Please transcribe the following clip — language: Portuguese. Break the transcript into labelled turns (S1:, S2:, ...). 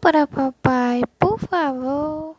S1: para papai, por favor.